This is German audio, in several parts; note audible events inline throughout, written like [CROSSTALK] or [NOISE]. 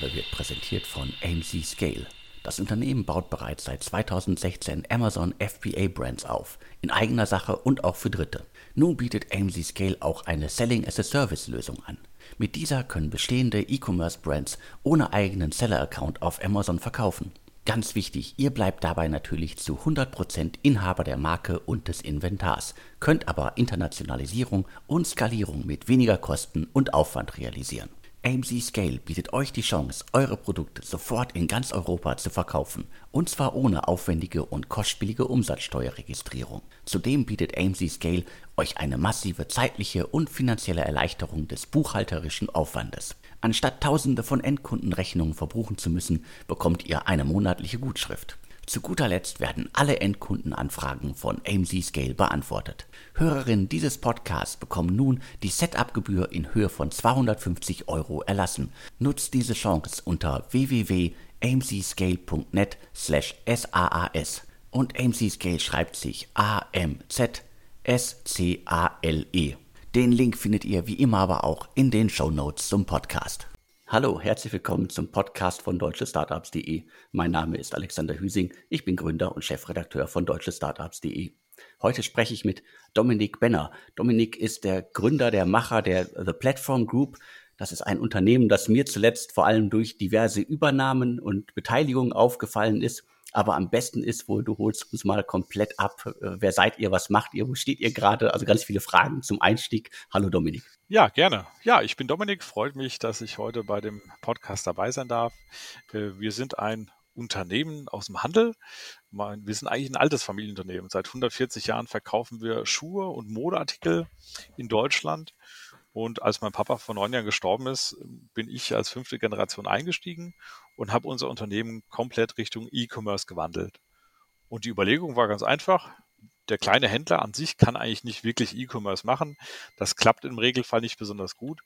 Ausgabe wird präsentiert von AMC Scale. Das Unternehmen baut bereits seit 2016 Amazon FBA Brands auf, in eigener Sache und auch für Dritte. Nun bietet AMC Scale auch eine Selling as a Service Lösung an. Mit dieser können bestehende E-Commerce Brands ohne eigenen Seller Account auf Amazon verkaufen. Ganz wichtig, ihr bleibt dabei natürlich zu 100% Inhaber der Marke und des Inventars, könnt aber Internationalisierung und Skalierung mit weniger Kosten und Aufwand realisieren. AMC Scale bietet euch die Chance, eure Produkte sofort in ganz Europa zu verkaufen, und zwar ohne aufwendige und kostspielige Umsatzsteuerregistrierung. Zudem bietet AMC Scale euch eine massive zeitliche und finanzielle Erleichterung des buchhalterischen Aufwandes. Anstatt tausende von Endkundenrechnungen verbuchen zu müssen, bekommt ihr eine monatliche Gutschrift. Zu guter Letzt werden alle Endkundenanfragen von AMC Scale beantwortet. Hörerinnen dieses Podcasts bekommen nun die Setup-Gebühr in Höhe von 250 Euro erlassen. Nutzt diese Chance unter www.amcscale.net slash SAAS. Und AMC Scale schreibt sich A-M-Z-S-C-A-L-E. Den Link findet ihr wie immer aber auch in den Show Notes zum Podcast. Hallo, herzlich willkommen zum Podcast von deutschestartups.de. Mein Name ist Alexander Hüsing, ich bin Gründer und Chefredakteur von deutschestartups.de. Heute spreche ich mit Dominik Benner. Dominik ist der Gründer, der Macher der The Platform Group. Das ist ein Unternehmen, das mir zuletzt vor allem durch diverse Übernahmen und Beteiligungen aufgefallen ist. Aber am besten ist wohl, du holst uns mal komplett ab. Äh, wer seid ihr? Was macht ihr? Wo steht ihr gerade? Also ganz viele Fragen zum Einstieg. Hallo Dominik. Ja, gerne. Ja, ich bin Dominik. Freut mich, dass ich heute bei dem Podcast dabei sein darf. Äh, wir sind ein Unternehmen aus dem Handel. Wir sind eigentlich ein altes Familienunternehmen. Seit 140 Jahren verkaufen wir Schuhe und Modeartikel in Deutschland. Und als mein Papa vor neun Jahren gestorben ist, bin ich als fünfte Generation eingestiegen und habe unser Unternehmen komplett Richtung E-Commerce gewandelt. Und die Überlegung war ganz einfach. Der kleine Händler an sich kann eigentlich nicht wirklich E-Commerce machen. Das klappt im Regelfall nicht besonders gut.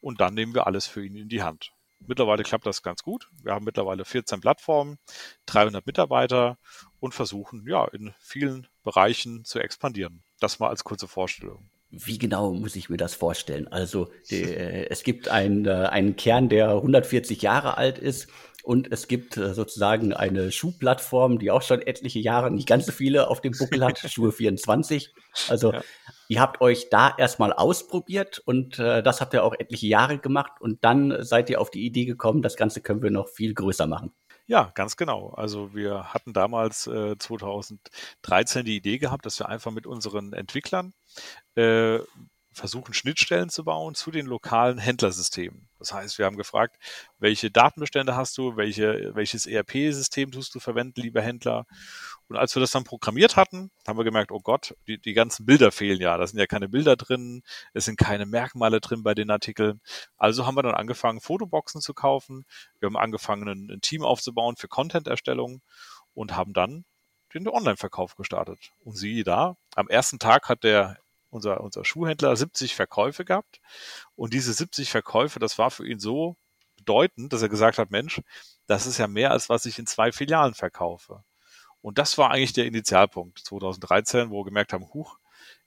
Und dann nehmen wir alles für ihn in die Hand. Mittlerweile klappt das ganz gut. Wir haben mittlerweile 14 Plattformen, 300 Mitarbeiter und versuchen ja in vielen Bereichen zu expandieren. Das mal als kurze Vorstellung. Wie genau muss ich mir das vorstellen? Also die, äh, es gibt ein, äh, einen Kern, der 140 Jahre alt ist und es gibt äh, sozusagen eine Schuhplattform, die auch schon etliche Jahre, nicht ganz so viele auf dem Buckel hat, [LAUGHS] Schuhe 24. Also ja. ihr habt euch da erstmal ausprobiert und äh, das habt ihr auch etliche Jahre gemacht und dann seid ihr auf die Idee gekommen, das Ganze können wir noch viel größer machen. Ja, ganz genau. Also wir hatten damals äh, 2013 die Idee gehabt, dass wir einfach mit unseren Entwicklern äh, versuchen, Schnittstellen zu bauen zu den lokalen Händlersystemen. Das heißt, wir haben gefragt, welche Datenbestände hast du, welche, welches ERP-System tust du verwenden, lieber Händler? Und als wir das dann programmiert hatten, haben wir gemerkt, oh Gott, die, die ganzen Bilder fehlen ja. Da sind ja keine Bilder drin, es sind keine Merkmale drin bei den Artikeln. Also haben wir dann angefangen, Fotoboxen zu kaufen. Wir haben angefangen, ein, ein Team aufzubauen für Content-Erstellung und haben dann den Online-Verkauf gestartet. Und siehe da, am ersten Tag hat der unser, unser Schuhhändler 70 Verkäufe gehabt. Und diese 70 Verkäufe, das war für ihn so bedeutend, dass er gesagt hat, Mensch, das ist ja mehr als was ich in zwei Filialen verkaufe. Und das war eigentlich der Initialpunkt 2013, wo wir gemerkt haben, huch,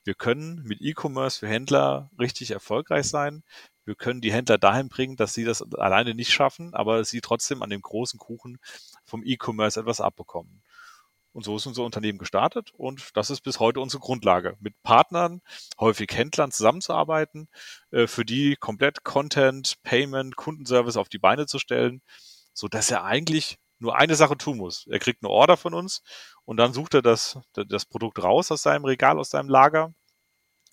wir können mit E-Commerce für Händler richtig erfolgreich sein. Wir können die Händler dahin bringen, dass sie das alleine nicht schaffen, aber sie trotzdem an dem großen Kuchen vom E-Commerce etwas abbekommen. Und so ist unser Unternehmen gestartet und das ist bis heute unsere Grundlage, mit Partnern, häufig Händlern zusammenzuarbeiten, äh, für die komplett Content, Payment, Kundenservice auf die Beine zu stellen, so dass er eigentlich nur eine Sache tun muss. Er kriegt eine Order von uns und dann sucht er das, das Produkt raus aus seinem Regal, aus seinem Lager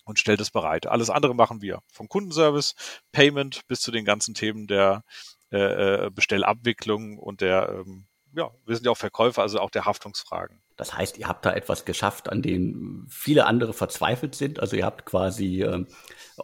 und stellt es bereit. Alles andere machen wir. Vom Kundenservice, Payment bis zu den ganzen Themen der äh, äh Bestellabwicklung und der ähm, ja, wir sind ja auch Verkäufer, also auch der Haftungsfragen. Das heißt, ihr habt da etwas geschafft, an dem viele andere verzweifelt sind. Also ihr habt quasi äh,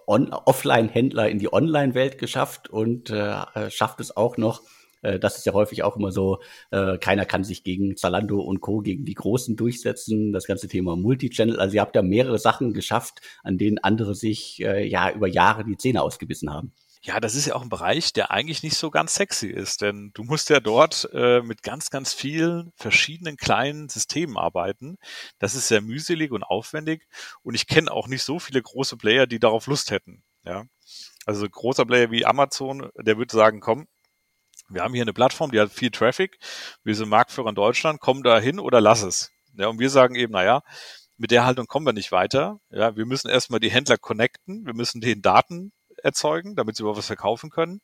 Offline-Händler in die Online-Welt geschafft und äh, schafft es auch noch, äh, das ist ja häufig auch immer so, äh, keiner kann sich gegen Zalando und Co., gegen die Großen durchsetzen. Das ganze Thema Multichannel. Also ihr habt ja mehrere Sachen geschafft, an denen andere sich äh, ja über Jahre die Zähne ausgebissen haben. Ja, das ist ja auch ein Bereich, der eigentlich nicht so ganz sexy ist, denn du musst ja dort äh, mit ganz, ganz vielen verschiedenen kleinen Systemen arbeiten. Das ist sehr mühselig und aufwendig und ich kenne auch nicht so viele große Player, die darauf Lust hätten. Ja, also großer Player wie Amazon, der würde sagen, komm, Wir haben hier eine Plattform, die hat viel Traffic. Wir sind Marktführer in Deutschland, komm da hin oder lass es. Ja, und wir sagen eben, naja, mit der Haltung kommen wir nicht weiter. Ja, wir müssen erstmal die Händler connecten, wir müssen den Daten erzeugen, damit sie überhaupt was verkaufen können.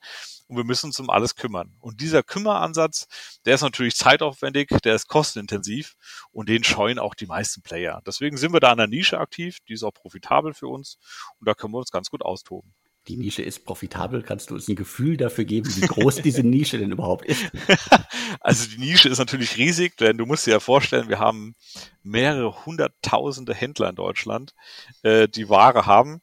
Und wir müssen uns um alles kümmern. Und dieser Kümmeransatz, der ist natürlich zeitaufwendig, der ist kostenintensiv und den scheuen auch die meisten Player. Deswegen sind wir da an der Nische aktiv, die ist auch profitabel für uns und da können wir uns ganz gut austoben die Nische ist profitabel. Kannst du uns ein Gefühl dafür geben, wie groß diese [LAUGHS] Nische denn überhaupt ist? [LAUGHS] Also die Nische ist natürlich riesig, denn du musst dir ja vorstellen, wir haben mehrere hunderttausende Händler in Deutschland, äh, die Ware haben.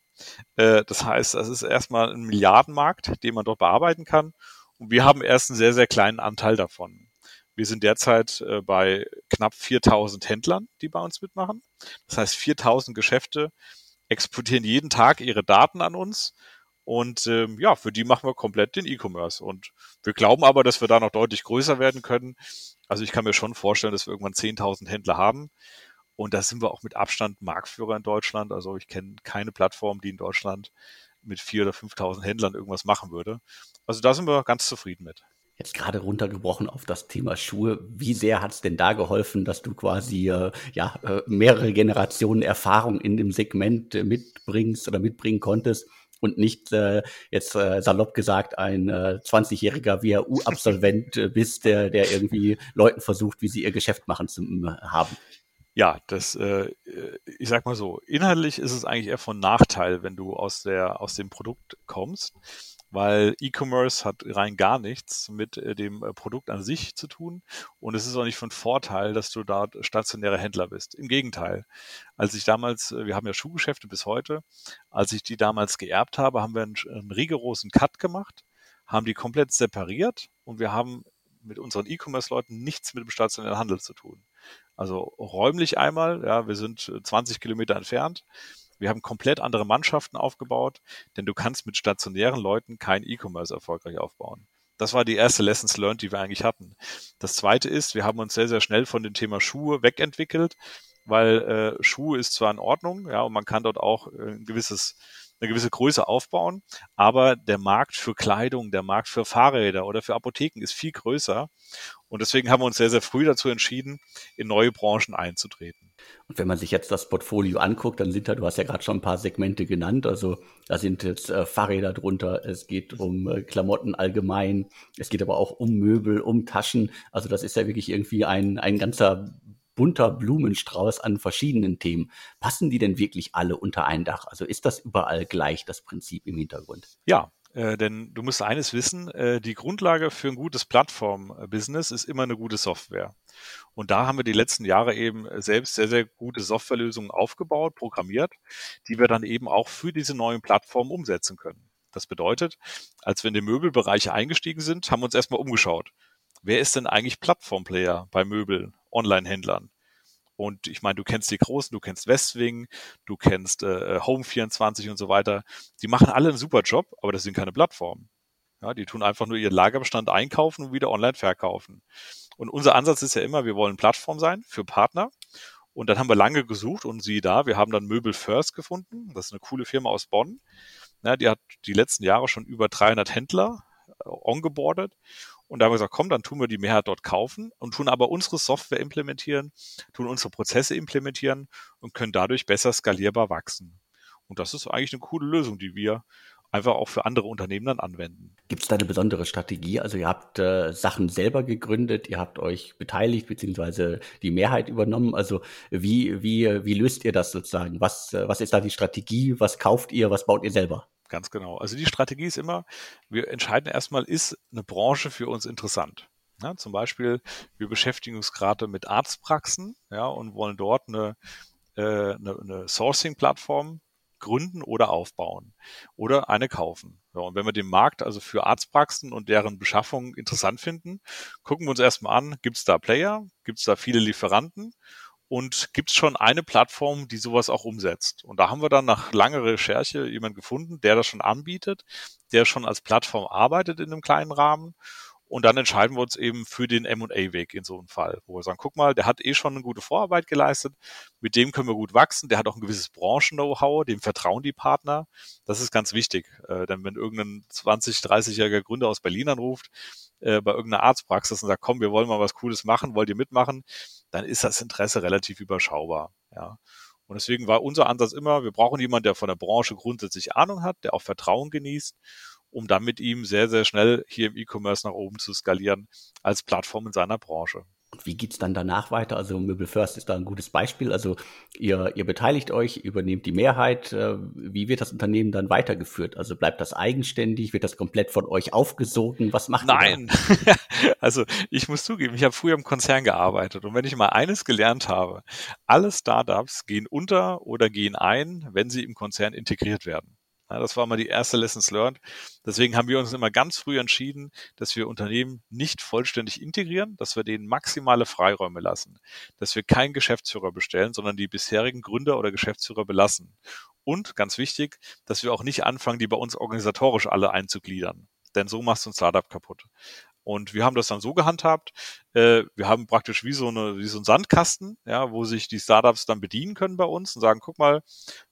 Äh, das heißt, das ist erstmal ein Milliardenmarkt, den man dort bearbeiten kann. Und wir haben erst einen sehr, sehr kleinen Anteil davon. Wir sind derzeit äh, bei knapp 4000 Händlern, die bei uns mitmachen. Das heißt, 4000 Geschäfte exportieren jeden Tag ihre Daten an uns und ähm, ja, für die machen wir komplett den E-Commerce. Und wir glauben aber, dass wir da noch deutlich größer werden können. Also ich kann mir schon vorstellen, dass wir irgendwann 10.000 Händler haben. Und da sind wir auch mit Abstand Marktführer in Deutschland. Also ich kenne keine Plattform, die in Deutschland mit 4.000 oder 5.000 Händlern irgendwas machen würde. Also da sind wir ganz zufrieden mit. Jetzt gerade runtergebrochen auf das Thema Schuhe. Wie sehr hat es denn da geholfen, dass du quasi äh, ja äh, mehrere Generationen Erfahrung in dem Segment äh, mitbringst oder mitbringen konntest? Und nicht äh, jetzt äh, salopp gesagt ein äh, 20-jähriger WHU-Absolvent äh, bist, der, der irgendwie Leuten versucht, wie sie ihr Geschäft machen zu haben. Ja, das, äh, ich sag mal so, inhaltlich ist es eigentlich eher von Nachteil, wenn du aus der aus dem Produkt kommst, weil E-Commerce hat rein gar nichts mit äh, dem äh, Produkt an sich zu tun und es ist auch nicht von Vorteil, dass du da stationärer Händler bist. Im Gegenteil. Als ich damals, äh, wir haben ja Schuhgeschäfte bis heute, als ich die damals geerbt habe, haben wir einen, einen rigorosen Cut gemacht, haben die komplett separiert und wir haben mit unseren E-Commerce-Leuten nichts mit dem stationären Handel zu tun. Also räumlich einmal, ja, wir sind 20 Kilometer entfernt. Wir haben komplett andere Mannschaften aufgebaut, denn du kannst mit stationären Leuten kein E-Commerce erfolgreich aufbauen. Das war die erste Lessons learned, die wir eigentlich hatten. Das zweite ist, wir haben uns sehr, sehr schnell von dem Thema Schuhe wegentwickelt, weil äh, Schuhe ist zwar in Ordnung, ja, und man kann dort auch äh, ein gewisses eine gewisse Größe aufbauen, aber der Markt für Kleidung, der Markt für Fahrräder oder für Apotheken ist viel größer. Und deswegen haben wir uns sehr, sehr früh dazu entschieden, in neue Branchen einzutreten. Und wenn man sich jetzt das Portfolio anguckt, dann sind da, du hast ja gerade schon ein paar Segmente genannt, also da sind jetzt äh, Fahrräder drunter, es geht um äh, Klamotten allgemein, es geht aber auch um Möbel, um Taschen, also das ist ja wirklich irgendwie ein, ein ganzer bunter Blumenstrauß an verschiedenen Themen. Passen die denn wirklich alle unter ein Dach? Also ist das überall gleich das Prinzip im Hintergrund? Ja, äh, denn du musst eines wissen, äh, die Grundlage für ein gutes Plattform-Business ist immer eine gute Software. Und da haben wir die letzten Jahre eben selbst sehr, sehr gute Softwarelösungen aufgebaut, programmiert, die wir dann eben auch für diese neuen Plattformen umsetzen können. Das bedeutet, als wir in den Möbelbereich eingestiegen sind, haben wir uns erstmal umgeschaut. Wer ist denn eigentlich Plattformplayer bei Möbel, Online-Händlern? Und ich meine, du kennst die Großen, du kennst Westwing, du kennst äh, Home24 und so weiter. Die machen alle einen super Job, aber das sind keine Plattformen. Ja, die tun einfach nur ihren Lagerbestand einkaufen und wieder online verkaufen. Und unser Ansatz ist ja immer, wir wollen Plattform sein für Partner. Und dann haben wir lange gesucht und sie da, wir haben dann Möbel First gefunden. Das ist eine coole Firma aus Bonn. Ja, die hat die letzten Jahre schon über 300 Händler äh, ongeboardet und da haben wir gesagt, komm, dann tun wir die Mehrheit dort kaufen und tun aber unsere Software implementieren, tun unsere Prozesse implementieren und können dadurch besser skalierbar wachsen. Und das ist eigentlich eine coole Lösung, die wir einfach auch für andere Unternehmen dann anwenden. Gibt es da eine besondere Strategie? Also ihr habt äh, Sachen selber gegründet, ihr habt euch beteiligt beziehungsweise die Mehrheit übernommen. Also wie wie wie löst ihr das sozusagen? Was äh, was ist da die Strategie? Was kauft ihr? Was baut ihr selber? Ganz genau. Also die Strategie ist immer, wir entscheiden erstmal, ist eine Branche für uns interessant. Ja, zum Beispiel, wir beschäftigen uns gerade mit Arztpraxen ja, und wollen dort eine, äh, eine, eine Sourcing-Plattform gründen oder aufbauen oder eine kaufen. Ja, und wenn wir den Markt also für Arztpraxen und deren Beschaffung interessant finden, gucken wir uns erstmal an, gibt es da Player, gibt es da viele Lieferanten und gibt es schon eine Plattform, die sowas auch umsetzt. Und da haben wir dann nach langer Recherche jemanden gefunden, der das schon anbietet, der schon als Plattform arbeitet in einem kleinen Rahmen Und dann entscheiden wir uns eben für den M&A-Weg in so einem Fall, wo wir sagen, guck mal, der hat eh schon eine gute Vorarbeit geleistet, mit dem können wir gut wachsen, der hat auch ein gewisses Branchen-Know-how, dem vertrauen die Partner. Das ist ganz wichtig, äh, denn wenn irgendein 20, 30-jähriger Gründer aus Berlin anruft, äh, bei irgendeiner Arztpraxis und sagt, komm, wir wollen mal was Cooles machen, wollt ihr mitmachen, dann ist das Interesse relativ überschaubar. Ja. Und deswegen war unser Ansatz immer, wir brauchen jemanden, der von der Branche grundsätzlich Ahnung hat, der auch Vertrauen genießt um dann mit ihm sehr, sehr schnell hier im E-Commerce nach oben zu skalieren als Plattform in seiner Branche. Wie geht's dann danach weiter? Also Möbel First ist da ein gutes Beispiel. Also ihr, ihr beteiligt euch, übernehmt die Mehrheit. Äh, wie wird das Unternehmen dann weitergeführt? Also bleibt das eigenständig? Wird das komplett von euch aufgesogen? Was macht Nein. ihr? [LAUGHS] Nein. also ich muss zugeben, ich habe früher im Konzern gearbeitet. Und wenn ich mal eines gelernt habe, alle Startups gehen unter oder gehen ein, wenn sie im Konzern integriert werden. Ja, das war mal die erste Lessons learned. Deswegen haben wir uns immer ganz früh entschieden, dass wir Unternehmen nicht vollständig integrieren, dass wir denen maximale Freiräume lassen, dass wir keinen Geschäftsführer bestellen, sondern die bisherigen Gründer oder Geschäftsführer belassen. Und ganz wichtig, dass wir auch nicht anfangen, die bei uns organisatorisch alle einzugliedern. Denn so machst du ein Startup kaputt. Und wir haben das dann so gehandhabt. Äh, wir haben praktisch wie so, eine, wie so ein Sandkasten, ja, wo sich die Startups dann bedienen können bei uns und sagen, guck mal,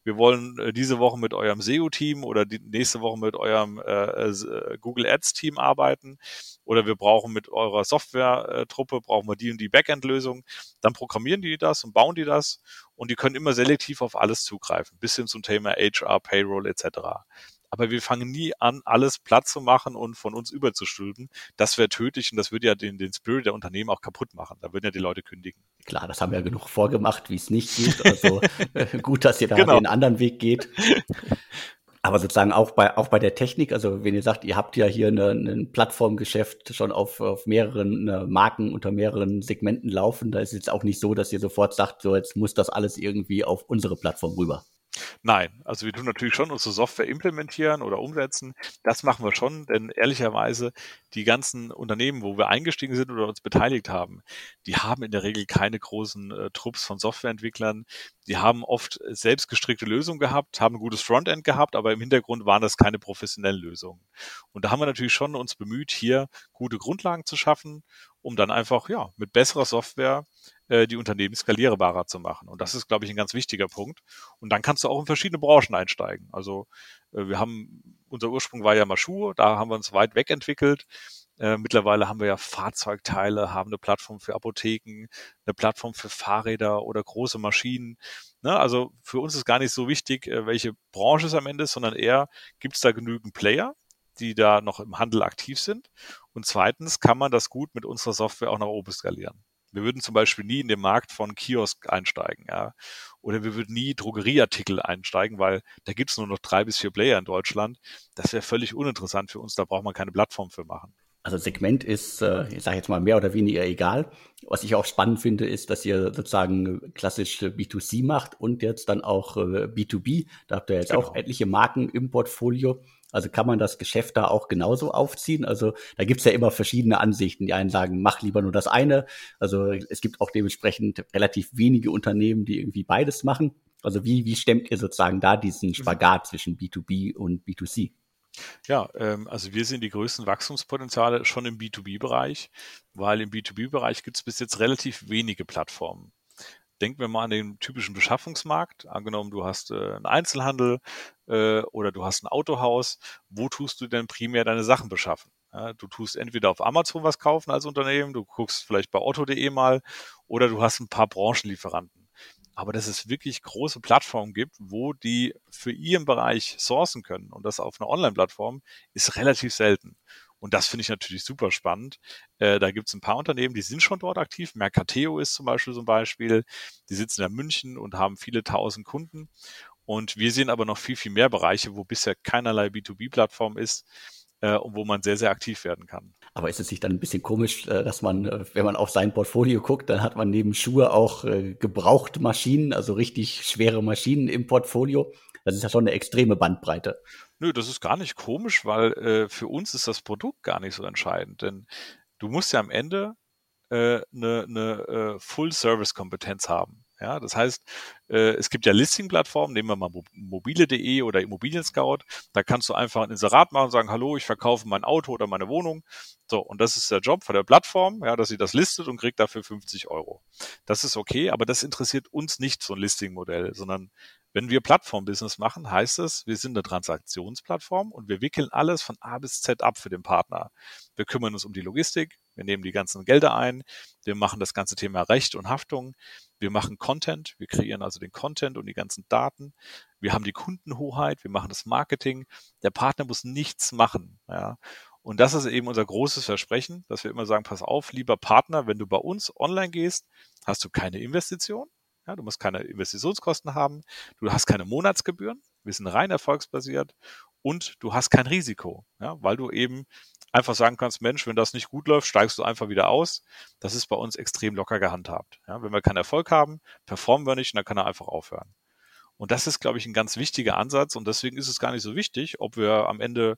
wir wollen äh, diese Woche mit eurem SEO-Team oder die nächste Woche mit eurem äh, äh, Google Ads-Team arbeiten oder wir brauchen mit eurer Software-Truppe, brauchen wir die und die Backend-Lösung. Dann programmieren die das und bauen die das und die können immer selektiv auf alles zugreifen, bis hin zum Thema HR, Payroll etc aber wir fangen nie an, alles platt zu machen und von uns überzustülpen. Das wäre tödlich und das würde ja den, den Spirit der Unternehmen auch kaputt machen. Da würden ja die Leute kündigen. Klar, das haben wir ja genug vorgemacht, wie es nicht geht. Also [LAUGHS] [LAUGHS] gut, dass ihr da genau. den anderen Weg geht. Aber sozusagen auch bei, auch bei der Technik, also wenn ihr sagt, ihr habt ja hier ein Plattformgeschäft schon auf, auf mehreren äh, Marken unter mehreren Segmenten laufen, da ist es jetzt auch nicht so, dass ihr sofort sagt, so jetzt muss das alles irgendwie auf unsere Plattform rüber. Nein, also wir tun natürlich schon unsere Software implementieren oder umsetzen. Das machen wir schon, denn ehrlicherweise die ganzen Unternehmen, wo wir eingestiegen sind oder uns beteiligt haben, die haben in der Regel keine großen äh, Trupps von Softwareentwicklern. Die haben oft selbstgestrickte Lösungen gehabt, haben ein gutes Frontend gehabt, aber im Hintergrund waren das keine professionellen Lösungen. Und da haben wir natürlich schon uns bemüht, hier gute Grundlagen zu schaffen, um dann einfach ja mit besserer Software äh, die Unternehmen skalierbarer zu machen. Und das ist, glaube ich, ein ganz wichtiger Punkt. Und dann kannst du auch in verschiedene Branchen einsteigen. Also äh, wir haben, unser Ursprung war ja mal Schuhe, da haben wir uns weit wegentwickelt. Äh, mittlerweile haben wir ja Fahrzeugteile, haben eine Plattform für Apotheken, eine Plattform für Fahrräder oder große Maschinen. Ne? Also für uns ist gar nicht so wichtig, äh, welche Branche es am Ende ist, sondern eher, gibt es da genügend Player, die da noch im Handel aktiv sind? Und zweitens kann man das gut mit unserer Software auch nach oben skalieren. Wir würden zum Beispiel nie in den Markt von Kiosk einsteigen, ja. Oder wir würden nie Drogerieartikel einsteigen, weil da gibt es nur noch drei bis vier Player in Deutschland. Das wäre völlig uninteressant für uns, da braucht man keine Plattform für machen. Also Segment ist, äh, ich sage jetzt mal, mehr oder weniger egal. Was ich auch spannend finde, ist, dass ihr sozusagen klassisch B2C macht und jetzt dann auch äh, B2B. Da habt ihr jetzt genau. auch etliche Marken im Portfolio. Also kann man das Geschäft da auch genauso aufziehen? Also da gibt's ja immer verschiedene Ansichten. Die einen sagen, mach lieber nur das eine. Also es gibt auch dementsprechend relativ wenige Unternehmen, die irgendwie beides machen. Also wie, wie stemmt ihr sozusagen da diesen mhm. Spagat zwischen B2B und B2C? Ja, ähm, also wir sehen die größten Wachstumspotenziale schon im B2B-Bereich, weil im B2B-Bereich gibt es bis jetzt relativ wenige Plattformen denken wir mal an den typischen Beschaffungsmarkt. Angenommen, du hast äh, einen Einzelhandel äh, oder du hast ein Autohaus. Wo tust du denn primär deine Sachen beschaffen? Ja, du tust entweder auf Amazon was kaufen als Unternehmen, du guckst vielleicht bei Otto.de mal oder du hast ein paar Branchenlieferanten. Aber dass es wirklich große Plattformen gibt, wo die für ihren Bereich sourcen können und das auf einer Online-Plattform, ist relativ selten. Und das finde ich natürlich super spannend. Äh, da gibt es ein paar Unternehmen, die sind schon dort aktiv. Mercateo ist zum Beispiel so ein Beispiel. Die sitzen in München und haben viele tausend Kunden. Und wir sehen aber noch viel, viel mehr Bereiche, wo bisher keinerlei B2B-Plattform ist äh, und wo man sehr, sehr aktiv werden kann. Aber ist es nicht dann ein bisschen komisch, äh, dass man, äh, wenn man auf sein Portfolio guckt, dann hat man neben Schuhe auch äh, gebraucht Maschinen, also richtig schwere Maschinen im Portfolio. Das ist ja schon eine extreme Bandbreite. Nö, das ist gar nicht komisch, weil äh, für uns ist das Produkt gar nicht so entscheidend. Denn du musst ja am Ende eine äh, ne, ne, äh, Full-Service-Kompetenz haben. Ja, das heißt, äh, es gibt ja Listing-Plattformen, nehmen wir mal mobile.de oder Immobilien Scout. Da kannst du einfach ein Inserat machen und sagen, hallo, ich verkaufe mein Auto oder meine Wohnung. So, und das ist der Job von der Plattform, ja, dass sie das listet und kriegt dafür 50 Euro. Das ist okay, aber das interessiert uns nicht, so ein Listing-Modell, sondern wenn wir Plattform-Business machen, heißt es, wir sind eine Transaktionsplattform und wir wickeln alles von A bis Z ab für den Partner. Wir kümmern uns um die Logistik, wir nehmen die ganzen Gelder ein, wir machen das ganze Thema Recht und Haftung, wir machen Content, wir kreieren also den Content und die ganzen Daten, wir haben die Kundenhoheit, wir machen das Marketing, der Partner muss nichts machen. Ja. Und das ist eben unser großes Versprechen, dass wir immer sagen, pass auf, lieber Partner, wenn du bei uns online gehst, hast du keine Investition, ja, du musst keine Investitionskosten haben, du hast keine Monatsgebühren, wir sind rein erfolgsbasiert und du hast kein Risiko, ja, weil du eben einfach sagen kannst, Mensch, wenn das nicht gut läuft, steigst du einfach wieder aus. Das ist bei uns extrem locker gehandhabt. Ja, wenn wir keinen Erfolg haben, performen wir nicht und dann kann er einfach aufhören. Und das ist, glaube ich, ein ganz wichtiger Ansatz und deswegen ist es gar nicht so wichtig, ob wir am Ende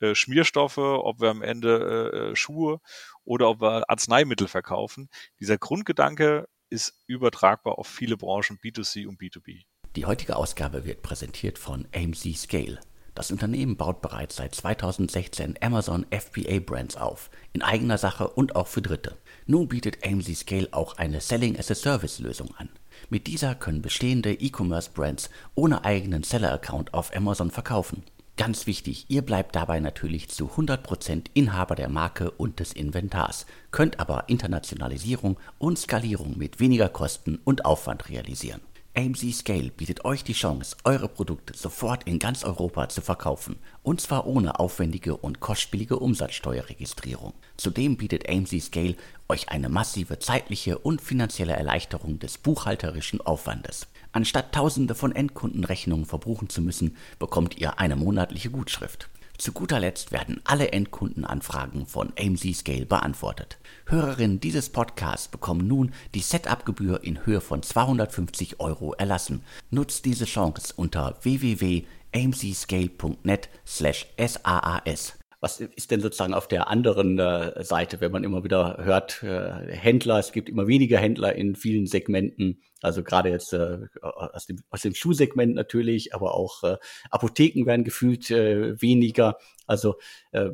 äh, Schmierstoffe, ob wir am Ende äh, äh Schuhe oder ob wir Arzneimittel verkaufen. Dieser Grundgedanke, ist übertragbar auf viele Branchen B2C und B2B. Die heutige Ausgabe wird präsentiert von AMC Scale. Das Unternehmen baut bereits seit 2016 Amazon FBA Brands auf, in eigener Sache und auch für Dritte. Nun bietet AMC Scale auch eine Selling as a Service Lösung an. Mit dieser können bestehende E-Commerce Brands ohne eigenen Seller Account auf Amazon verkaufen. Ganz wichtig, ihr bleibt dabei natürlich zu 100% Inhaber der Marke und des Inventars, könnt aber Internationalisierung und Skalierung mit weniger Kosten und Aufwand realisieren. AMC Scale bietet euch die Chance, eure Produkte sofort in ganz Europa zu verkaufen, und zwar ohne aufwendige und kostspielige Umsatzsteuerregistrierung. Zudem bietet AMC Scale euch eine massive zeitliche und finanzielle Erleichterung des buchhalterischen Aufwandes. Anstatt tausende von Endkundenrechnungen verbuchen zu müssen, bekommt ihr eine monatliche Gutschrift. Zu guter Letzt werden alle Endkundenanfragen von AMC Scale beantwortet. Hörerinnen dieses Podcasts bekommen nun die Setup-Gebühr in Höhe von 250 Euro erlassen. Nutzt diese Chance unter www.amcscale.net slash SAAS. Was ist denn sozusagen auf der anderen äh, Seite, wenn man immer wieder hört, äh, Händler, es gibt immer weniger Händler in vielen Segmenten, also gerade jetzt äh, aus, dem, aus dem Schuhsegment natürlich, aber auch äh, Apotheken werden gefühlt äh, weniger. Also äh,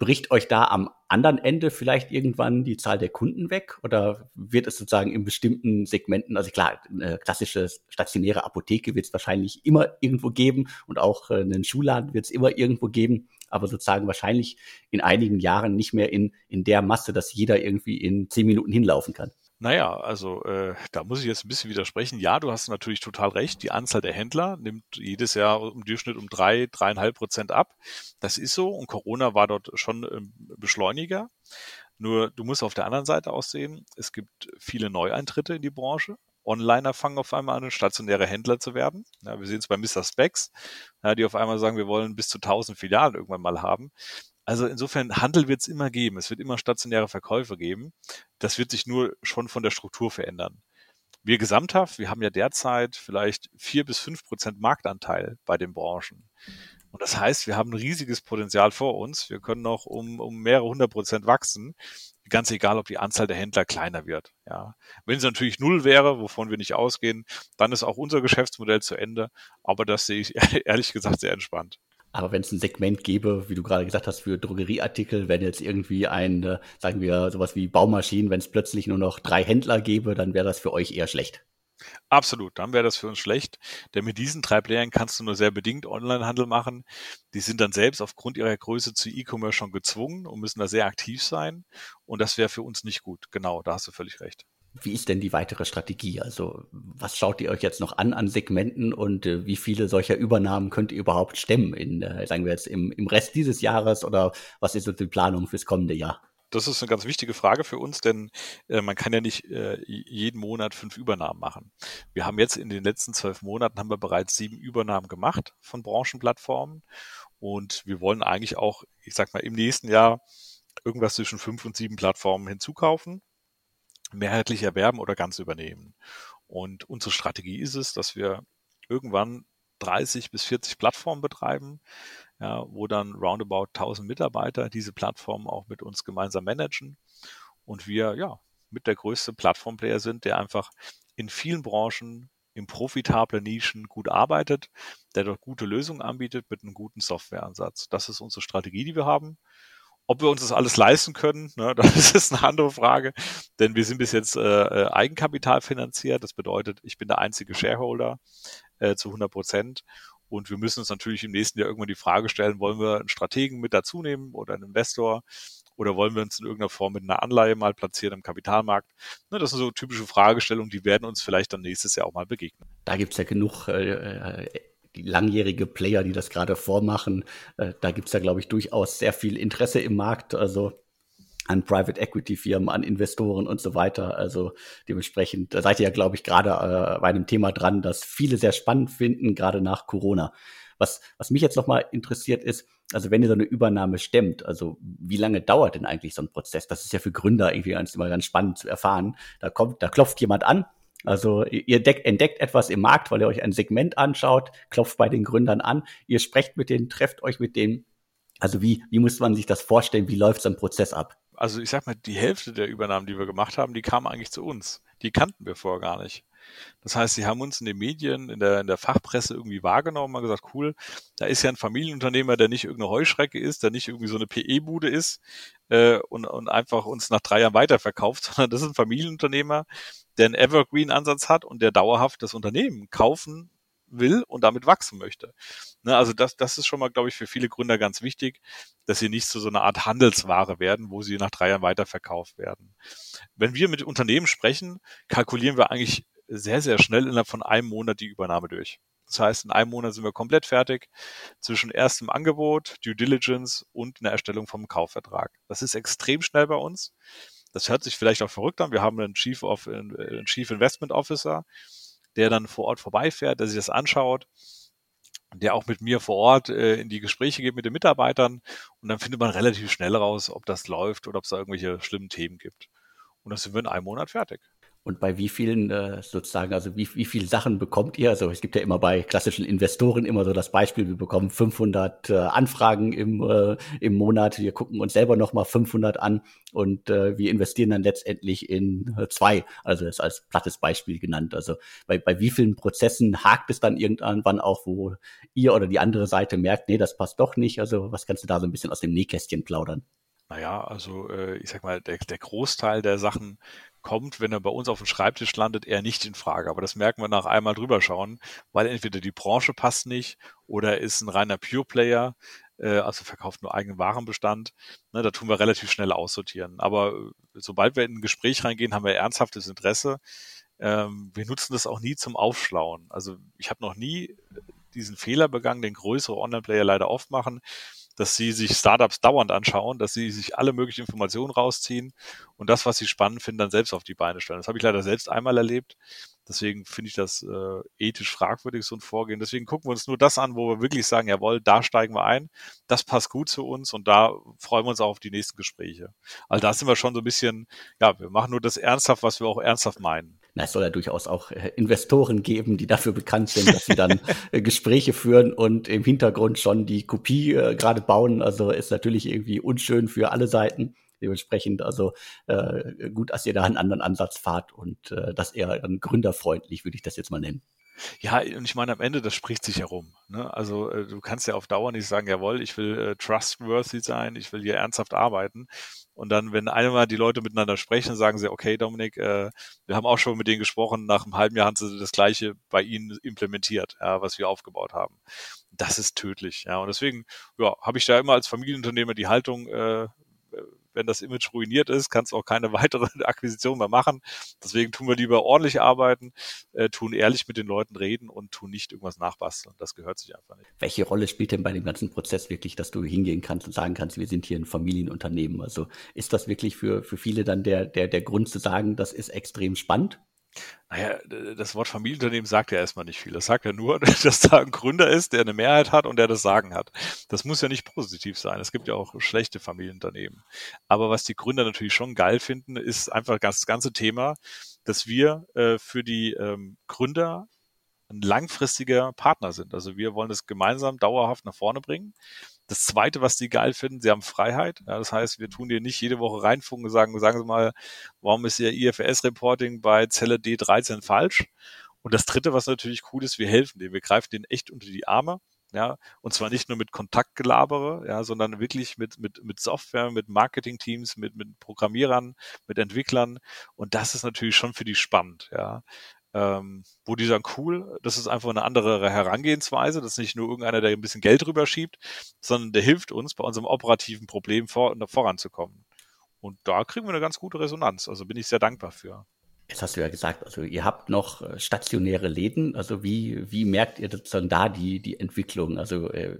bricht euch da am anderen Ende vielleicht irgendwann die Zahl der Kunden weg oder wird es sozusagen in bestimmten Segmenten, also klar, eine klassische stationäre Apotheke wird es wahrscheinlich immer irgendwo geben und auch äh, einen Schuhladen wird es immer irgendwo geben, aber sozusagen wahrscheinlich in einigen Jahren nicht mehr in, in der Masse, dass jeder irgendwie in zehn Minuten hinlaufen kann. Naja, also äh, da muss ich jetzt ein bisschen widersprechen. Ja, du hast natürlich total recht. Die Anzahl der Händler nimmt jedes Jahr im Durchschnitt um drei, dreieinhalb Prozent ab. Das ist so und Corona war dort schon ähm, Beschleuniger. Nur du musst auf der anderen Seite aussehen, es gibt viele Neueintritte in die Branche. Onliner fangen auf einmal an, stationäre Händler zu werden. Ja, wir sehen es bei Mr. Specs, ja, die auf einmal sagen, wir wollen bis zu 1000 Filialen irgendwann mal haben. Also insofern, Handel wird es immer geben. Es wird immer stationäre Verkäufe geben. Das wird sich nur schon von der Struktur verändern. Wir gesamthaft, wir haben ja derzeit vielleicht vier bis fünf Prozent Marktanteil bei den Branchen. Und das heißt, wir haben ein riesiges Potenzial vor uns. Wir können noch um, um mehrere hundert Prozent wachsen ganz egal, ob die Anzahl der Händler kleiner wird. Ja. Wenn es natürlich null wäre, wovon wir nicht ausgehen, dann ist auch unser Geschäftsmodell zu Ende. Aber das sehe ich [LAUGHS] ehrlich gesagt sehr entspannt. Aber wenn es ein Segment gäbe, wie du gerade gesagt hast, für Drogerieartikel, wenn jetzt irgendwie ein, äh, sagen wir, sowas wie Baumaschinen, wenn es plötzlich nur noch drei Händler gäbe, dann wäre das für euch eher schlecht. Absolut, dann wäre das für uns schlecht, denn mit diesen drei Playern kannst du nur sehr bedingt Onlinehandel machen. Die sind dann selbst aufgrund ihrer Größe zu E-Commerce schon gezwungen und müssen da sehr aktiv sein und das wäre für uns nicht gut. Genau, da hast du völlig recht. Wie ist denn die weitere Strategie? Also was schaut ihr euch jetzt noch an an Segmenten und äh, wie viele solcher Übernahmen könnt ihr überhaupt stemmen in, äh, sagen wir jetzt im, im Rest dieses Jahres oder was ist so die Planung fürs kommende Jahr? das ist eine ganz wichtige Frage für uns, denn äh, man kann ja nicht äh, jeden Monat fünf Übernahmen machen. Wir haben jetzt in den letzten zwölf Monaten haben wir bereits sieben Übernahmen gemacht von Branchenplattformen und wir wollen eigentlich auch, ich sag mal, im nächsten Jahr irgendwas zwischen fünf und sieben Plattformen hinzukaufen, mehrheitlich erwerben oder ganz übernehmen. Und unsere Strategie ist es, dass wir irgendwann 30 bis 40 Plattformen betreiben, ja, wo dann roundabout 1000 Mitarbeiter diese Plattform auch mit uns gemeinsam managen und wir ja mit der größte Plattformplayer sind, der einfach in vielen Branchen in profitable Nischen gut arbeitet, der dort gute Lösungen anbietet mit einem guten Softwareansatz. Das ist unsere Strategie, die wir haben. Ob wir uns das alles leisten können, ne, [LAUGHS] das ist eine andere Frage, denn wir sind bis jetzt äh, äh, Eigenkapital finanziert. Das bedeutet, ich bin der einzige Shareholder äh, zu 100 Prozent. Und wir müssen uns natürlich im nächsten Jahr irgendwann die Frage stellen, wollen wir einen Strategen mit dazu nehmen oder einen Investor? Oder wollen wir uns in irgendeiner Form mit einer Anleihe mal platzieren im Kapitalmarkt? Ne, das sind so typische Fragestellungen, die werden uns vielleicht dann nächstes Jahr auch mal begegnen. Da gibt's ja genug äh, äh langjährige Player, die das gerade vormachen. Äh, da gibt's ja, glaube ich, durchaus sehr viel Interesse im Markt. Also an Private Equity Firmen, an Investoren und so weiter. Also dementsprechend, da seid ihr ja, glaube ich, gerade äh, bei einem Thema dran, das viele sehr spannend finden, gerade nach Corona. Was, was mich jetzt nochmal interessiert ist, also wenn ihr so eine Übernahme stemmt, also wie lange dauert denn eigentlich so ein Prozess? Das ist ja für Gründer irgendwie ganz, immer ganz spannend zu erfahren. Da kommt, da klopft jemand an. Also ihr deck, entdeckt etwas im Markt, weil ihr euch ein Segment anschaut, klopft bei den Gründern an, ihr sprecht mit denen, trefft euch mit denen. Also wie, wie muss man sich das vorstellen? Wie läuft so ein Prozess ab? Also ich sag mal, die Hälfte der Übernahmen, die wir gemacht haben, die kamen eigentlich zu uns. Die kannten wir vorher gar nicht. Das heißt, sie haben uns in den Medien, in der, in der Fachpresse irgendwie wahrgenommen, haben gesagt, cool, da ist ja ein Familienunternehmer, der nicht irgendeine Heuschrecke ist, der nicht irgendwie so eine PE-Bude ist äh, und, und einfach uns nach drei Jahren weiterverkauft, [LAUGHS] sondern das ist ein Familienunternehmer, der einen Evergreen-Ansatz hat und der dauerhaft das Unternehmen kaufen will und damit wachsen möchte. Ne, also das, das ist schon mal, glaube ich, für viele Gründer ganz wichtig, dass sie nicht zu so einer Art Handelsware werden, wo sie nach drei Jahren weiterverkauft werden. Wenn wir mit Unternehmen sprechen, kalkulieren wir eigentlich sehr, sehr schnell innerhalb von einem Monat die Übernahme durch. Das heißt, in einem Monat sind wir komplett fertig zwischen erstem Angebot, Due Diligence und einer Erstellung vom Kaufvertrag. Das ist extrem schnell bei uns. Das hört sich vielleicht auch verrückt an. Wir haben einen Chief, of, einen Chief Investment Officer, der dann vor Ort vorbeifährt, der sich das anschaut, der auch mit mir vor Ort äh, in die Gespräche geht mit den Mitarbeitern und dann findet man relativ schnell raus, ob das läuft oder ob es da irgendwelche schlimmen Themen gibt. Und dann sind wir in einem Monat fertig. Und bei wie vielen äh, sozusagen, also wie, wie viele Sachen bekommt ihr? Also es gibt ja immer bei klassischen Investoren immer so das Beispiel, wir bekommen 500 äh, Anfragen im, äh, im Monat, wir gucken uns selber nochmal 500 an und äh, wir investieren dann letztendlich in äh, zwei, also das als plattes Beispiel genannt. Also bei, bei wie vielen Prozessen hakt es dann irgendwann auch, wo ihr oder die andere Seite merkt, nee, das passt doch nicht. Also was kannst du da so ein bisschen aus dem Nähkästchen plaudern? Naja, also äh, ich sag mal, der, der Großteil der Sachen kommt, wenn er bei uns auf dem Schreibtisch landet, eher nicht in Frage. Aber das merken wir nach einmal drüber schauen, weil entweder die Branche passt nicht oder ist ein reiner Pure Player, äh, also verkauft nur eigenen Warenbestand. Ne, da tun wir relativ schnell aussortieren. Aber äh, sobald wir in ein Gespräch reingehen, haben wir ernsthaftes Interesse. Ähm, wir nutzen das auch nie zum Aufschlauen. Also ich habe noch nie diesen Fehler begangen, den größere Online-Player leider oft machen dass sie sich Startups dauernd anschauen, dass sie sich alle möglichen Informationen rausziehen und das, was sie spannend finden, dann selbst auf die Beine stellen. Das habe ich leider selbst einmal erlebt. Deswegen finde ich das äh, ethisch fragwürdig, so ein Vorgehen. Deswegen gucken wir uns nur das an, wo wir wirklich sagen, jawohl, da steigen wir ein, das passt gut zu uns und da freuen wir uns auch auf die nächsten Gespräche. Also da sind wir schon so ein bisschen, ja, wir machen nur das ernsthaft, was wir auch ernsthaft meinen. Na, es soll ja durchaus auch äh, Investoren geben, die dafür bekannt sind, dass sie dann [LAUGHS] äh, Gespräche führen und im Hintergrund schon die Kopie äh, gerade bauen. Also ist natürlich irgendwie unschön für alle Seiten. Dementsprechend also äh, gut, dass ihr da einen anderen Ansatz fahrt und äh, dass eher dann gründerfreundlich, würde ich das jetzt mal nennen. Ja, und ich meine, am Ende, das spricht sich herum. Ne? Also äh, du kannst ja auf Dauer nicht sagen, jawohl, ich will äh, trustworthy sein, ich will hier ernsthaft arbeiten. Und dann, wenn einmal die Leute miteinander sprechen, sagen sie, okay, Dominik, äh, wir haben auch schon mit denen gesprochen, nach einem halben Jahr haben sie das Gleiche bei ihnen implementiert, ja, was wir aufgebaut haben. Das ist tödlich. Ja, und deswegen ja, habe ich da immer als Familienunternehmer die Haltung, äh, wenn das Image ruiniert ist, kannst du auch keine [LAUGHS] weitere Akquisition mehr machen. Deswegen tun wir lieber ordentlich arbeiten, äh, tun ehrlich mit den Leuten reden und tun nicht irgendwas nachbasteln. Das gehört sich einfach nicht. Welche Rolle spielt denn bei dem ganzen Prozess wirklich, dass du hingehen kannst und sagen kannst, wir sind hier ein Familienunternehmen? Also ist das wirklich für, für viele dann der, der, der Grund zu sagen, das ist extrem spannend? Naja, das Wort Familienunternehmen sagt ja erstmal nicht viel. Das sagt ja nur, [LAUGHS] dass da ein Gründer ist, der eine Mehrheit hat und der das Sagen hat. Das muss ja nicht positiv sein. Es gibt ja auch schlechte Familienunternehmen. Aber was die Gründer natürlich schon geil finden, ist einfach das ganze Thema, dass wir äh, für die ähm, Gründer ein langfristiger Partner sind. Also wir wollen das gemeinsam dauerhaft nach vorne bringen. Das Zweite, was die geil finden, sie haben Freiheit. Ja, das heißt, wir tun dir nicht jede Woche reinfunken und sagen, sagen Sie mal, warum ist Ihr IFS-Reporting bei Zelle D13 falsch? Und das Dritte, was natürlich cool ist, wir helfen denen. Wir greifen denen echt unter die Arme ja, und zwar nicht nur mit Kontaktgelabere, ja, sondern wirklich mit, mit, mit Software, mit Marketingteams, mit, mit Programmierern, mit Entwicklern. Und das ist natürlich schon für die spannend, ja. Ähm, wo die sagen, cool, das ist einfach eine andere Herangehensweise, das ist nicht nur irgendeiner, der ein bisschen Geld rüber schiebt, sondern der hilft uns, bei unserem operativen Problem vor, voranzukommen. Und da kriegen wir eine ganz gute Resonanz. Also bin ich sehr dankbar für. Jetzt hast du ja gesagt, also ihr habt noch äh, stationäre Läden. Also wie, wie merkt ihr dann da die, die Entwicklung? Also äh,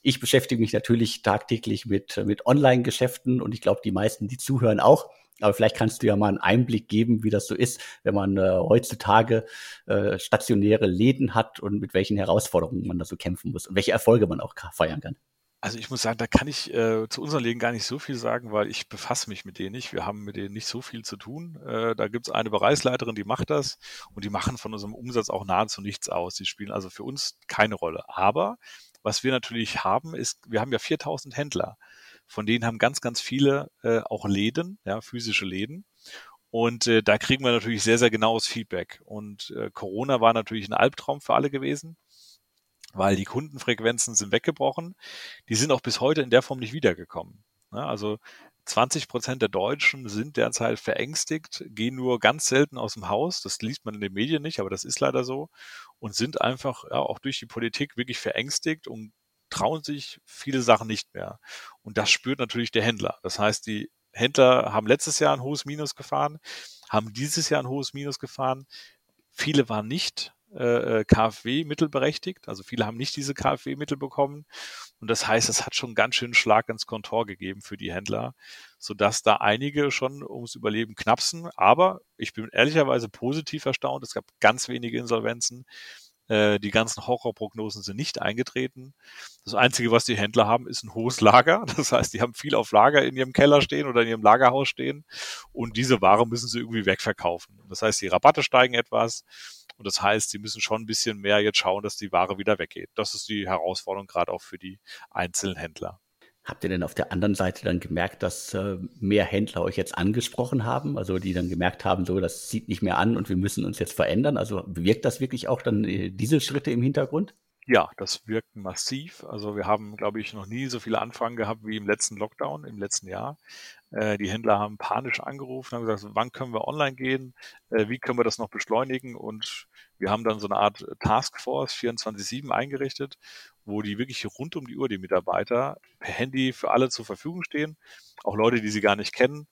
ich beschäftige mich natürlich tagtäglich mit, mit Online-Geschäften und ich glaube, die meisten, die zuhören auch. Aber vielleicht kannst du ja mal einen Einblick geben, wie das so ist, wenn man äh, heutzutage äh, stationäre Läden hat und mit welchen Herausforderungen man da so kämpfen muss und welche Erfolge man auch feiern kann. Also ich muss sagen, da kann ich äh, zu unseren Läden gar nicht so viel sagen, weil ich befasse mich mit denen nicht. Wir haben mit denen nicht so viel zu tun. Äh, da gibt es eine Bereichsleiterin, die macht das und die machen von unserem Umsatz auch nahezu nichts aus. Die spielen also für uns keine Rolle. Aber was wir natürlich haben, ist, wir haben ja 4000 Händler. Von denen haben ganz, ganz viele äh, auch Läden, ja, physische Läden. Und äh, da kriegen wir natürlich sehr, sehr genaues Feedback. Und äh, Corona war natürlich ein Albtraum für alle gewesen weil die Kundenfrequenzen sind weggebrochen. Die sind auch bis heute in der Form nicht wiedergekommen. Also 20 Prozent der Deutschen sind derzeit verängstigt, gehen nur ganz selten aus dem Haus. Das liest man in den Medien nicht, aber das ist leider so. Und sind einfach ja, auch durch die Politik wirklich verängstigt und trauen sich viele Sachen nicht mehr. Und das spürt natürlich der Händler. Das heißt, die Händler haben letztes Jahr ein hohes Minus gefahren, haben dieses Jahr ein hohes Minus gefahren. Viele waren nicht äh, äh KfW-Mittel berechtigt. Also viele haben nicht diese KfW-Mittel bekommen. Und das heißt, es hat schon ganz schön Schlag ins Kontor gegeben für die Händler, sodass da einige schon ums Überleben knapsen. Aber ich bin ehrlicherweise positiv erstaunt. Es gab ganz wenige Insolvenzen. Äh, die ganzen Horrorprognosen sind nicht eingetreten. Das Einzige, was die Händler haben, ist ein hohes Lager. [LAUGHS] Das heißt, die haben viel auf Lager in ihrem Keller stehen oder in ihrem Lagerhaus stehen. Und diese Ware müssen sie irgendwie wegverkaufen. Das heißt, die Rabatte steigen etwas. Und das heißt, sie müssen schon ein bisschen mehr jetzt schauen, dass die Ware wieder weggeht. Das ist die Herausforderung gerade auch für die einzelnen Händler. Habt ihr denn auf der anderen Seite dann gemerkt, dass äh, mehr Händler euch jetzt angesprochen haben? Also die dann gemerkt haben, so, das zieht nicht mehr an und wir müssen uns jetzt verändern? Also bewirkt das wirklich auch dann äh, diese Schritte im Hintergrund? Ja, das wirkt massiv. Also wir haben, glaube ich, noch nie so viele Anfragen gehabt wie im letzten Lockdown, im letzten Jahr. Äh, die Händler haben panisch angerufen, haben gesagt, wann können wir online gehen? Äh, wie können wir das noch beschleunigen? Und wir haben dann so eine Art Taskforce 24-7 eingerichtet, wo die wirklich rund um die Uhr die Mitarbeiter per Handy für alle zur Verfügung stehen. Auch Leute, die sie gar nicht kennen,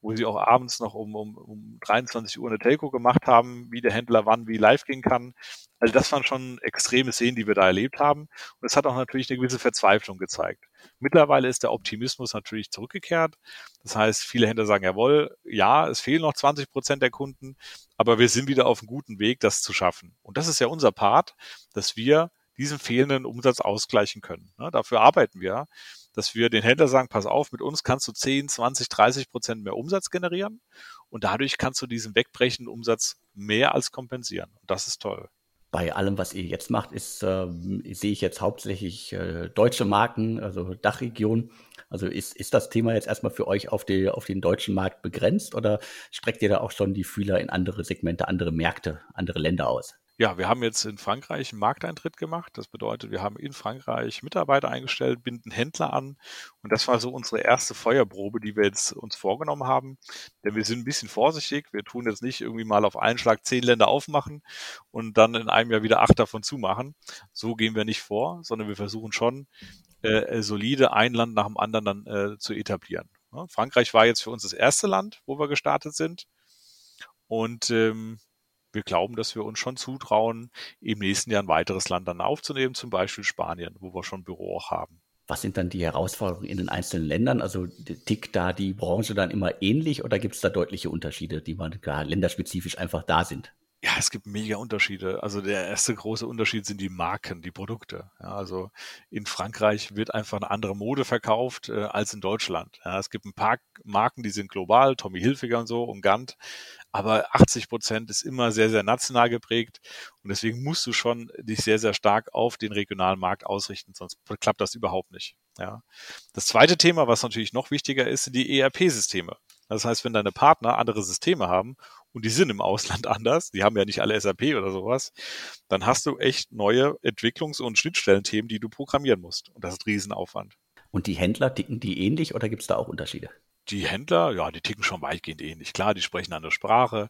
wo sie auch abends noch um, um, um 23 Uhr eine Telco gemacht haben, wie der Händler wann wie live gehen kann. Also das waren schon extreme Szenen, die wir da erlebt haben. Und es hat auch natürlich eine gewisse Verzweiflung gezeigt. Mittlerweile ist der Optimismus natürlich zurückgekehrt. Das heißt, viele Händler sagen, jawohl, ja, es fehlen noch 20 Prozent der Kunden, aber wir sind wieder auf einem guten Weg, das zu schaffen. Und das ist ja unser Part, dass wir diesen fehlenden Umsatz ausgleichen können. Ne, dafür arbeiten wir, dass wir den Händler sagen, pass auf, mit uns kannst du 10, 20, 30 Prozent mehr Umsatz generieren und dadurch kannst du diesen wegbrechenden Umsatz mehr als kompensieren. Und das ist toll bei allem, was ihr jetzt macht, ist, äh, sehe ich jetzt hauptsächlich äh, deutsche Marken, also Dachregion. Also ist, ist das Thema jetzt erstmal für euch auf, die, auf den deutschen Markt begrenzt oder streckt ihr da auch schon die Fühler in andere Segmente, andere Märkte, andere Länder aus? Ja, wir haben jetzt in Frankreich einen Markteintritt gemacht. Das bedeutet, wir haben in Frankreich Mitarbeiter eingestellt, binden Händler an. Und das war so unsere erste Feuerprobe, die wir jetzt uns vorgenommen haben. Denn wir sind ein bisschen vorsichtig. Wir tun jetzt nicht irgendwie mal auf einen Schlag zehn Länder aufmachen und dann in einem Jahr wieder acht davon zumachen. So gehen wir nicht vor, sondern wir versuchen schon, äh, solide ein Land nach dem anderen dann äh, zu etablieren. Ja, Frankreich war jetzt für uns das erste Land, wo wir gestartet sind. Und ähm, wir glauben, dass wir uns schon zutrauen, im nächsten Jahr ein weiteres Land dann aufzunehmen, zum Beispiel Spanien, wo wir schon ein Büro auch haben. Was sind dann die Herausforderungen in den einzelnen Ländern? Also tickt da die Branche dann immer ähnlich oder gibt es da deutliche Unterschiede, die man gar länderspezifisch einfach da sind? Ja, es gibt mega Unterschiede. Also der erste große Unterschied sind die Marken, die Produkte. Ja, also in Frankreich wird einfach eine andere Mode verkauft äh, als in Deutschland. Ja, es gibt ein paar Marken, die sind global, Tommy Hilfiger und so und Gant, aber 80 Prozent ist immer sehr, sehr national geprägt und deswegen musst du schon dich sehr, sehr stark auf den regionalen Markt ausrichten, sonst klappt das überhaupt nicht. Ja. Das zweite Thema, was natürlich noch wichtiger ist, sind die ERP-Systeme. Das heißt, wenn deine Partner andere Systeme haben und die sind im Ausland [LAUGHS] anders, die haben ja nicht alle SAP oder sowas, dann hast du echt neue Entwicklungs- und Schnittstellenthemen, die du programmieren musst. Und das ist Riesenaufwand. Und die Händler ticken die ähnlich oder gibt es da auch Unterschiede? Die Händler, ja, die ticken schon weitgehend ähnlich. Klar, die sprechen eine Sprache,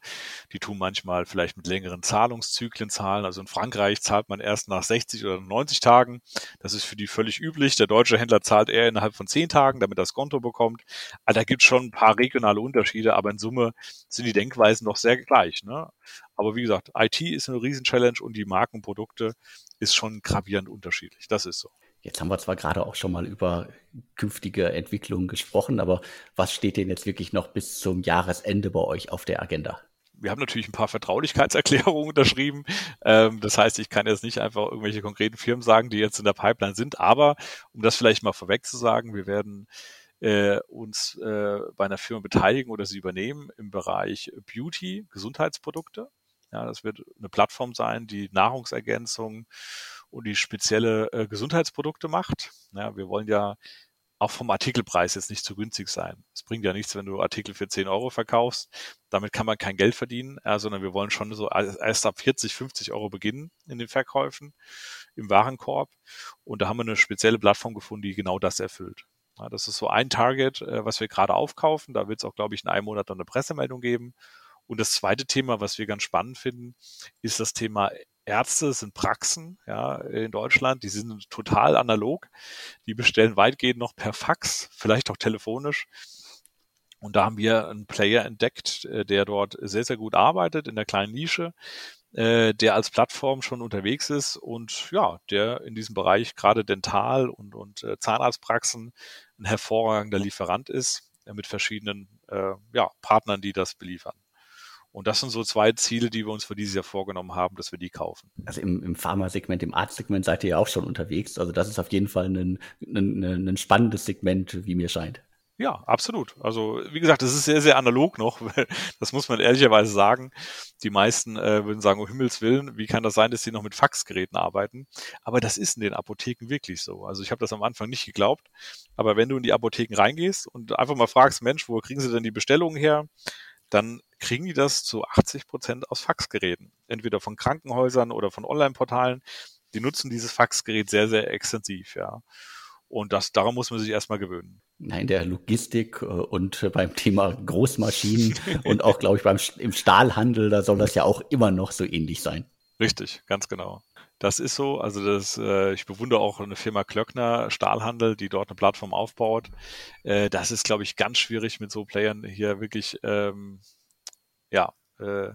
die tun manchmal vielleicht mit längeren Zahlungszyklen zahlen. Also in Frankreich zahlt man erst nach 60 oder 90 Tagen. Das ist für die völlig üblich. Der deutsche Händler zahlt eher innerhalb von 10 Tagen, damit er das Konto bekommt. Also da gibt es schon ein paar regionale Unterschiede, aber in Summe sind die Denkweisen noch sehr gleich. Ne? Aber wie gesagt, IT ist eine Riesenchallenge und die Markenprodukte ist schon gravierend unterschiedlich. Das ist so. Jetzt haben wir zwar gerade auch schon mal über künftige Entwicklungen gesprochen, aber was steht denn jetzt wirklich noch bis zum Jahresende bei euch auf der Agenda? wir haben natürlich ein paar Vertraulichkeitserklärungen [LAUGHS] unterschrieben. Ähm, das heißt, ich kann jetzt nicht einfach irgendwelche konkreten Firmen sagen, die jetzt in der Pipeline sind. Aber um das vielleicht mal vorweg zu sagen, wir werden äh, uns äh, bei einer Firma beteiligen oder sie übernehmen im Bereich Beauty, Gesundheitsprodukte. Ja, das wird eine Plattform sein, die Nahrungsergänzung und die spezielle äh, Gesundheitsprodukte macht. Ja, wir wollen ja auch vom Artikelpreis jetzt nicht zu günstig sein. Es bringt ja nichts, wenn du Artikel für 10 Euro verkaufst. Damit kann man kein Geld verdienen, äh, sondern wir wollen schon so erst ab 40, 50 Euro beginnen in den Verkäufen im Warenkorb. Und da haben wir eine spezielle Plattform gefunden, die genau das erfüllt. Ja, das ist so ein Target, äh, was wir gerade aufkaufen. Da wird es auch, glaube ich, in einem Monat dann eine Pressemeldung geben. Und das zweite Thema, was wir ganz spannend finden, ist das Thema Ärzte sind Praxen ja, in Deutschland, die sind total analog. Die bestellen weitgehend noch per Fax, vielleicht auch telefonisch. Und da haben wir einen Player entdeckt, äh, der dort sehr, sehr gut arbeitet in der kleinen Nische, äh, der als Plattform schon unterwegs ist und ja, der in diesem Bereich gerade Dental- und, und äh, Zahnarztpraxen ein hervorragender Lieferant ist, mit verschiedenen ja, Partnern, die das beliefern. Und das sind so zwei Ziele, die wir uns für dieses Jahr vorgenommen haben, dass wir die kaufen. Also im, im Pharma-Segment, im Arztsegment seid ihr ja auch schon unterwegs. Also das ist auf jeden Fall ein, ein, ein spannendes Segment, wie mir scheint. Ja, absolut. Also wie gesagt, es ist sehr, sehr analog noch. [LAUGHS] Das muss man ehrlicherweise sagen. Die meisten äh, würden sagen, um Himmels Willen, wie kann das sein, dass sie noch mit Faxgeräten arbeiten? Aber das ist in den Apotheken wirklich so. Also ich habe das am Anfang nicht geglaubt. Aber wenn du in die Apotheken reingehst und einfach mal fragst, Mensch, wo kriegen sie denn die Bestellungen her? Dann kriegen die das zu 80 Prozent aus Faxgeräten. Entweder von Krankenhäusern oder von Online-Portalen. Die nutzen dieses Faxgerät sehr, sehr extensiv, ja. Und das, daran muss man sich erstmal gewöhnen. Nein, der Logistik äh, und beim Thema Großmaschinen [LAUGHS] und auch, glaube ich, beim, im Stahlhandel, da soll das ja auch immer noch so ähnlich sein. Richtig, ganz genau. Das ist so. Also das, äh, ich bewundere auch eine Firma Klöckner Stahlhandel, die dort eine Plattform aufbaut. Äh, das ist, glaube ich, ganz schwierig mit so Playern hier wirklich, ähm, ja, äh,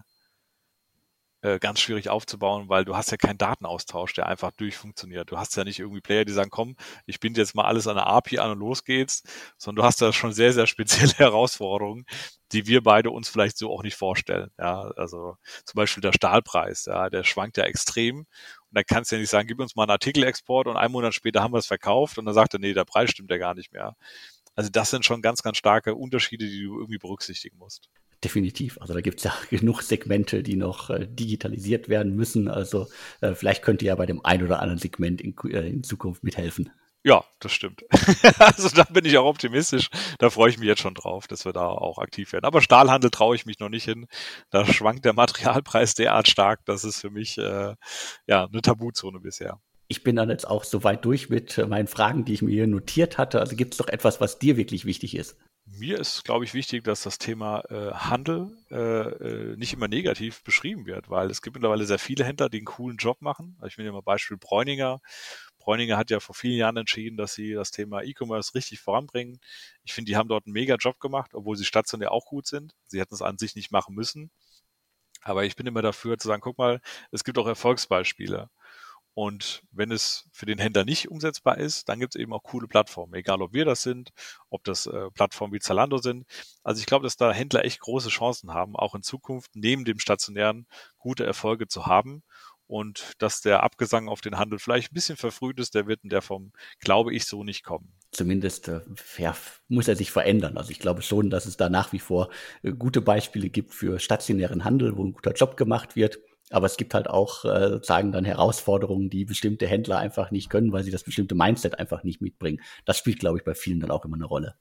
äh, ganz schwierig aufzubauen, weil du hast ja keinen Datenaustausch, der einfach durchfunktioniert. Du hast ja nicht irgendwie Player, die sagen, komm, ich binde jetzt mal alles an der API an und los geht's, sondern du hast da schon sehr, sehr spezielle [LAUGHS] Herausforderungen, die wir beide uns vielleicht so auch nicht vorstellen. Ja, also zum Beispiel der Stahlpreis, ja, der schwankt ja extrem. Und dann kannst du ja nicht sagen, gib uns mal einen Artikelexport und einen Monat später haben wir es verkauft und dann sagt er, nee, der Preis stimmt ja gar nicht mehr. Also das sind schon ganz, ganz starke Unterschiede, die du irgendwie berücksichtigen musst. Definitiv. Also da gibt es ja [LAUGHS] genug Segmente, die noch äh, digitalisiert werden müssen. Also äh, vielleicht könnt ihr ja bei dem ein oder anderen Segment in, äh, in Zukunft mithelfen. Ja, das stimmt. [LAUGHS] also da bin ich auch optimistisch. Da freue ich mich jetzt schon drauf, dass wir da auch aktiv werden. Aber Stahlhandel traue ich mich noch nicht hin. Da schwankt der Materialpreis derart stark, das ist für mich äh, ja eine Tabuzone bisher. Ich bin dann jetzt auch so weit durch mit äh, meinen Fragen, die ich mir hier notiert hatte. Also gibt es doch etwas, was dir wirklich wichtig ist? Mir ist, glaube ich, wichtig, dass das Thema äh, Handel äh, äh, nicht immer negativ beschrieben wird, weil es gibt mittlerweile sehr viele Händler, die einen coolen Job machen. Also ich nehme mal Beispiel Bräuninger. Bräuninger hat ja vor vielen Jahren entschieden, dass sie das Thema E-Commerce richtig voranbringen. Ich finde, die haben dort einen mega Job gemacht, obwohl sie stationär auch gut sind. Sie hätten es an sich nicht machen müssen. Aber ich bin immer dafür zu sagen, guck mal, es gibt auch Erfolgsbeispiele. Und wenn es für den Händler nicht umsetzbar ist, dann gibt es eben auch coole Plattformen, egal ob wir das sind, ob das äh, Plattformen wie Zalando sind. Also ich glaube, dass da Händler echt große Chancen haben, auch in Zukunft neben dem stationären gute Erfolge zu haben. Und dass der Abgesang auf den Handel vielleicht ein bisschen verfrüht ist, der wird in der Form, glaube ich, so nicht kommen. Zumindest äh, ja, muss er sich verändern. Also ich glaube schon, dass es da nach wie vor äh, gute Beispiele gibt für stationären Handel, wo ein guter Job gemacht wird Aber es gibt halt auch äh, sozusagen dann Herausforderungen, die bestimmte Händler einfach nicht können, weil sie das bestimmte Mindset einfach nicht mitbringen. Das spielt, glaube ich, bei vielen dann auch immer eine Rolle.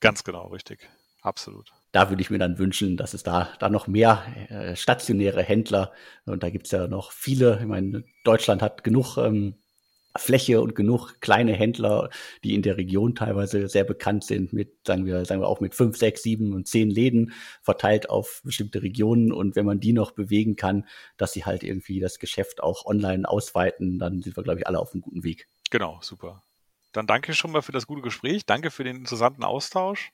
Ganz genau, richtig. Absolut. Da würde ich mir dann wünschen, dass es da, da noch mehr äh, stationäre Händler, und da gibt es ja noch viele, ich meine, Deutschland hat genug ähm, Fläche und genug kleine Händler, die in der Region teilweise sehr bekannt sind, mit, sagen wir, sagen wir auch mit fünf, sechs, sieben und zehn Läden verteilt auf bestimmte Regionen. Und wenn man die noch bewegen kann, dass sie halt irgendwie das Geschäft auch online ausweiten, dann sind wir, glaube ich, alle auf einem guten Weg. Genau, super. Dann danke schon mal für das gute Gespräch. Danke für den interessanten Austausch.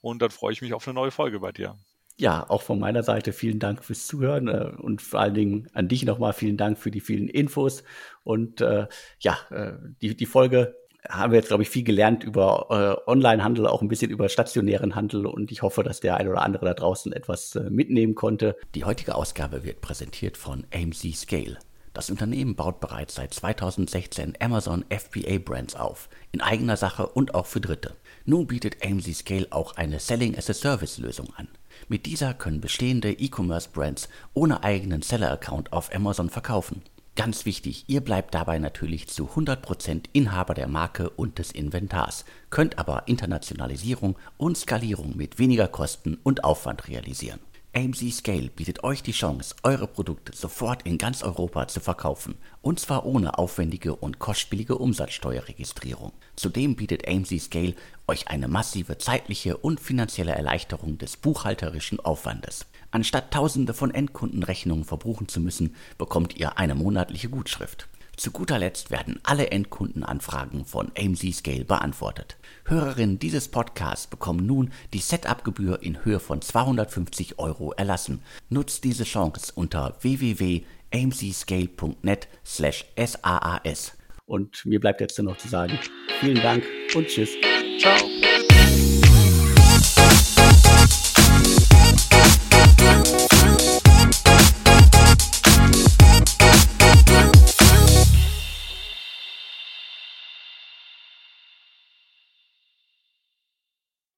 Und dann freue ich mich auf eine neue Folge bei dir ja, auch von meiner Seite vielen Dank fürs Zuhören äh, und vor allen Dingen an dich nochmal vielen Dank für die vielen Infos. Und äh, ja, äh, die, die Folge haben wir jetzt, glaube ich, viel gelernt über äh, Online-Handel, auch ein bisschen über stationären Handel und ich hoffe, dass der ein oder andere da draußen etwas äh, mitnehmen konnte. Die heutige Ausgabe wird präsentiert von AMC Scale. Das Unternehmen baut bereits seit 2016 Amazon FBA Brands auf, in eigener Sache und auch für Dritte. Nun bietet AMC Scale auch eine Selling as a Service Lösung an. Mit dieser können bestehende E-Commerce-Brands ohne eigenen Seller-Account auf Amazon verkaufen. Ganz wichtig, ihr bleibt dabei natürlich zu 100% Inhaber der Marke und des Inventars, könnt aber Internationalisierung und Skalierung mit weniger Kosten und Aufwand realisieren. AMC Scale bietet euch die Chance, eure Produkte sofort in ganz Europa zu verkaufen, und zwar ohne aufwendige und kostspielige Umsatzsteuerregistrierung. Zudem bietet AMC Scale euch eine massive zeitliche und finanzielle Erleichterung des buchhalterischen Aufwandes. Anstatt tausende von Endkundenrechnungen verbuchen zu müssen, bekommt ihr eine monatliche Gutschrift. Zu guter Letzt werden alle Endkundenanfragen von AMC Scale beantwortet. Hörerinnen dieses Podcasts bekommen nun die Setup-Gebühr in Höhe von 250 Euro erlassen. Nutzt diese Chance unter www.amcscale.net slash SAAS. Und mir bleibt jetzt nur noch zu sagen, vielen Dank und tschüss. Ciao.